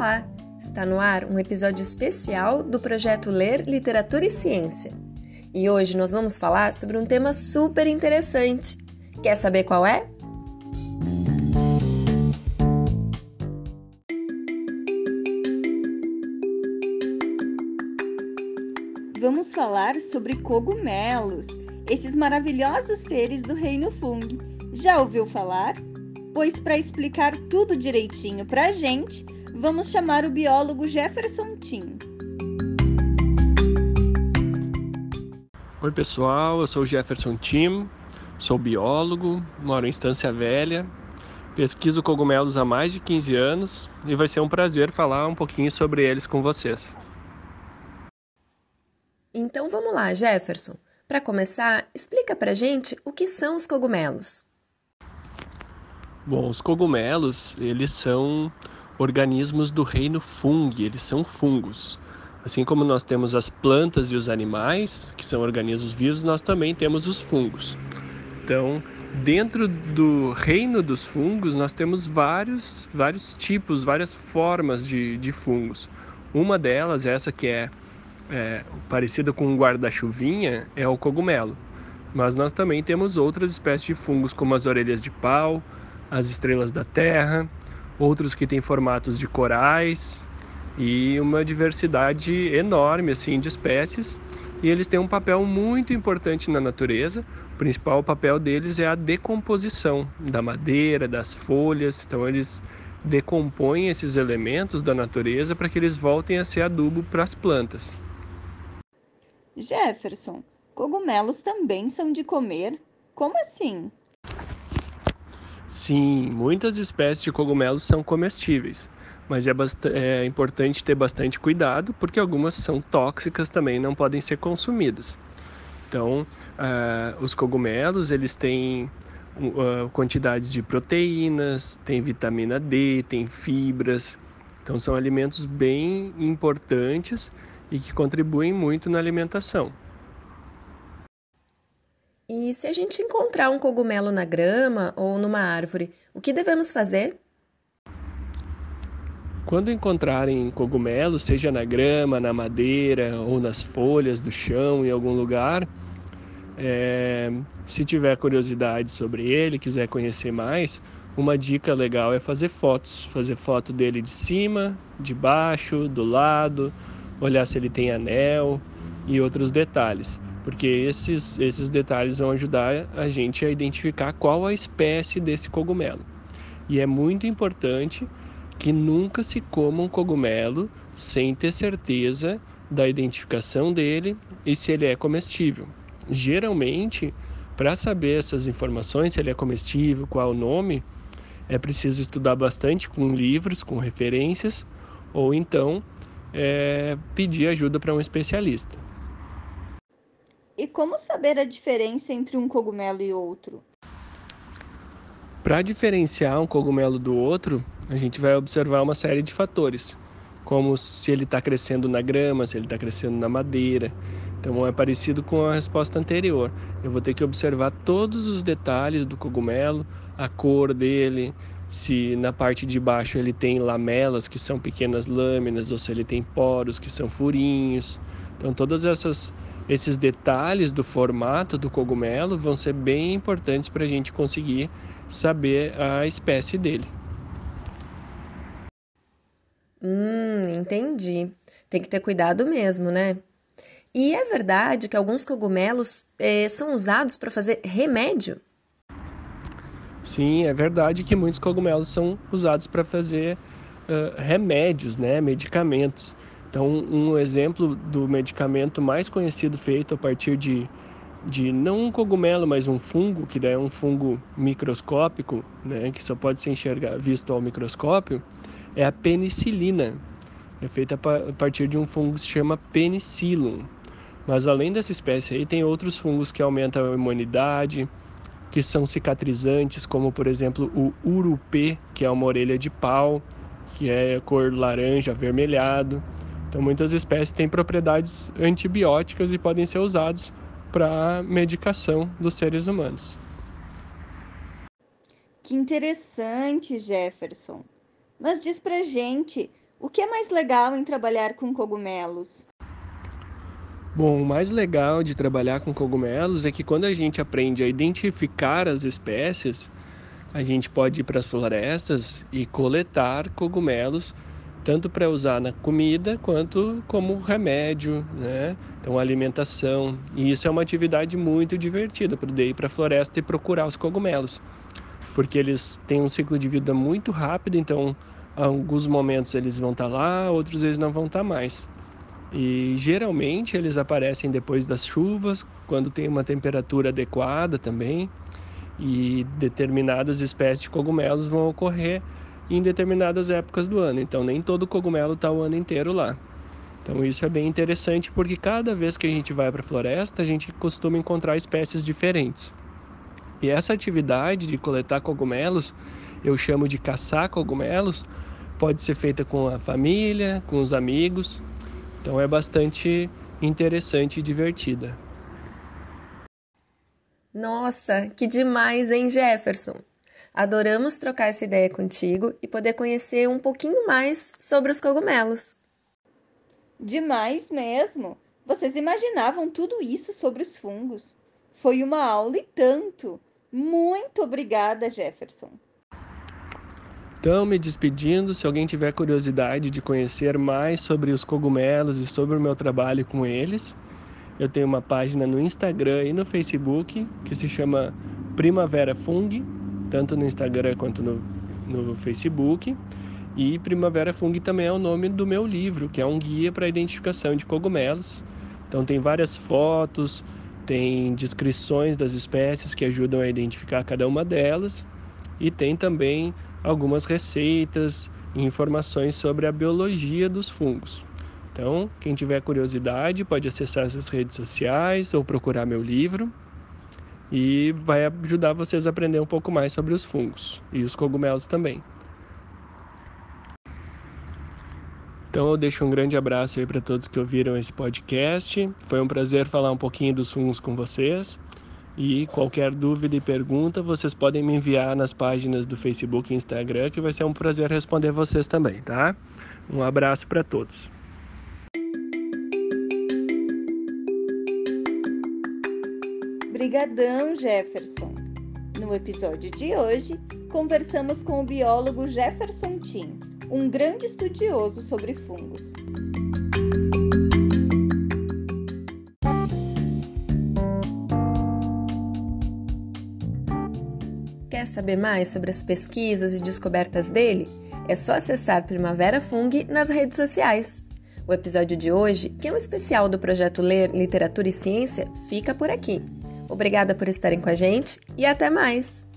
Olá! Está no ar um episódio especial do projeto Ler Literatura e Ciência. E hoje nós vamos falar sobre um tema super interessante. Quer saber qual é? Vamos falar sobre cogumelos, esses maravilhosos seres do reino fungo. Já ouviu falar? Pois para explicar tudo direitinho para a gente, vamos chamar o biólogo Jefferson Tim. Oi pessoal, eu sou o Jefferson Tim, sou biólogo, moro em Estância Velha, pesquiso cogumelos há mais de 15 anos e vai ser um prazer falar um pouquinho sobre eles com vocês. Então vamos lá, Jefferson. Para começar, explica pra gente o que são os cogumelos. Bom, os cogumelos, eles são organismos do reino fungo, eles são fungos. Assim como nós temos as plantas e os animais, que são organismos vivos, nós também temos os fungos. Então, dentro do reino dos fungos, nós temos vários, vários tipos, várias formas de, de fungos. Uma delas, essa que é, é parecida com um guarda-chuvinha, é o cogumelo. Mas nós também temos outras espécies de fungos, como as orelhas de pau, as estrelas da Terra, outros que têm formatos de corais e uma diversidade enorme assim de espécies. E eles têm um papel muito importante na natureza. O principal papel deles é a decomposição da madeira, das folhas. Então eles decompõem esses elementos da natureza para que eles voltem a ser adubo para as plantas. Jefferson, cogumelos também são de comer? Como assim? Sim, muitas espécies de cogumelos são comestíveis, mas é, é, importante ter bastante cuidado porque algumas são tóxicas também não podem ser consumidas. Então, uh, os cogumelos eles têm uh, quantidades de proteínas, tem vitamina D, tem fibras. Então, são alimentos bem importantes e que contribuem muito na alimentação. E se a gente encontrar um cogumelo na grama ou numa árvore, o que devemos fazer? Quando encontrarem cogumelos, seja na grama, na madeira ou nas folhas do chão, em algum lugar, é, se tiver curiosidade sobre ele, quiser conhecer mais, uma dica legal é fazer fotos. Fazer foto dele de cima, de baixo, do lado, olhar se ele tem anel e outros detalhes porque esses, esses detalhes vão ajudar a gente a identificar qual a espécie desse cogumelo. E é muito importante que nunca se coma um cogumelo sem ter certeza da identificação dele e se ele é comestível. Geralmente, para saber essas informações, se ele é comestível, qual o nome, é preciso estudar bastante com livros, com referências, ou então é, pedir ajuda para um especialista. Como saber a diferença entre um cogumelo e outro? Para diferenciar um cogumelo do outro, a gente vai observar uma série de fatores, como se ele está crescendo na grama, se ele está crescendo na madeira. Então é parecido com a resposta anterior. Eu vou ter que observar todos os detalhes do cogumelo, a cor dele, se na parte de baixo ele tem lamelas, que são pequenas lâminas, ou se ele tem poros, que são furinhos. Então todas essas esses detalhes do formato do cogumelo vão ser bem importantes para a gente conseguir saber a espécie dele. Hum, entendi. Tem que ter cuidado mesmo, né? E é verdade que alguns cogumelos eh, são usados para fazer remédio? Sim, é verdade que muitos cogumelos são usados para fazer uh, remédios, né, medicamentos. Então, um exemplo do medicamento mais conhecido feito a partir de, de não um cogumelo, mas um fungo, que é um fungo microscópico, né, que só pode ser enxergar, visto ao microscópio, é a penicilina. É feita a partir de um fungo que se chama penicillum. Mas além dessa espécie aí, tem outros fungos que aumentam a imunidade, que são cicatrizantes, como por exemplo o urupê, que é uma orelha de pau, que é cor laranja avermelhado. Então, muitas espécies têm propriedades antibióticas e podem ser usados para medicação dos seres humanos. Que interessante, Jefferson. Mas diz pra gente, O que é mais legal em trabalhar com cogumelos? Bom, o mais legal de trabalhar com cogumelos é que quando a gente aprende a identificar as espécies, a gente pode ir para as florestas e coletar cogumelos tanto para usar na comida quanto como remédio, né? Então alimentação. E isso é uma atividade muito divertida, poder ir para a floresta e procurar os cogumelos, porque eles têm um ciclo de vida muito rápido, então alguns momentos eles vão estar tá lá, outros eles não vão estar tá mais. E geralmente eles aparecem depois das chuvas, quando tem uma temperatura adequada também. E determinadas espécies de cogumelos vão ocorrer em determinadas épocas do ano. Então, nem todo cogumelo está o ano inteiro lá. Então, isso é bem interessante porque cada vez que a gente vai para a floresta, a gente costuma encontrar espécies diferentes. E essa atividade de coletar cogumelos, eu chamo de caçar cogumelos, pode ser feita com a família, com os amigos. Então, é bastante interessante e divertida. Nossa, que demais, hein, Jefferson? Adoramos trocar essa ideia contigo e poder conhecer um pouquinho mais sobre os cogumelos. Demais mesmo! Vocês imaginavam tudo isso sobre os fungos? Foi uma aula e tanto! Muito obrigada, Jefferson! Então, me despedindo, se alguém tiver curiosidade de conhecer mais sobre os cogumelos e sobre o meu trabalho com eles, eu tenho uma página no Instagram e no Facebook que se chama Primavera Fung tanto no Instagram quanto no, no Facebook. E Primavera Fung também é o nome do meu livro, que é um guia para identificação de cogumelos. Então tem várias fotos, tem descrições das espécies que ajudam a identificar cada uma delas e tem também algumas receitas e informações sobre a biologia dos fungos. Então, quem tiver curiosidade pode acessar essas redes sociais ou procurar meu livro e vai ajudar vocês a aprender um pouco mais sobre os fungos e os cogumelos também. Então eu deixo um grande abraço aí para todos que ouviram esse podcast. Foi um prazer falar um pouquinho dos fungos com vocês. E qualquer dúvida e pergunta, vocês podem me enviar nas páginas do Facebook e Instagram, que vai ser um prazer responder vocês também, tá? Um abraço para todos. Brigadão, Jefferson! No episódio de hoje, conversamos com o biólogo Jefferson Tim, um grande estudioso sobre fungos. Quer saber mais sobre as pesquisas e descobertas dele? É só acessar Primavera Fung nas redes sociais. O episódio de hoje, que é um especial do projeto Ler Literatura e Ciência, fica por aqui. Obrigada por estarem com a gente e até mais!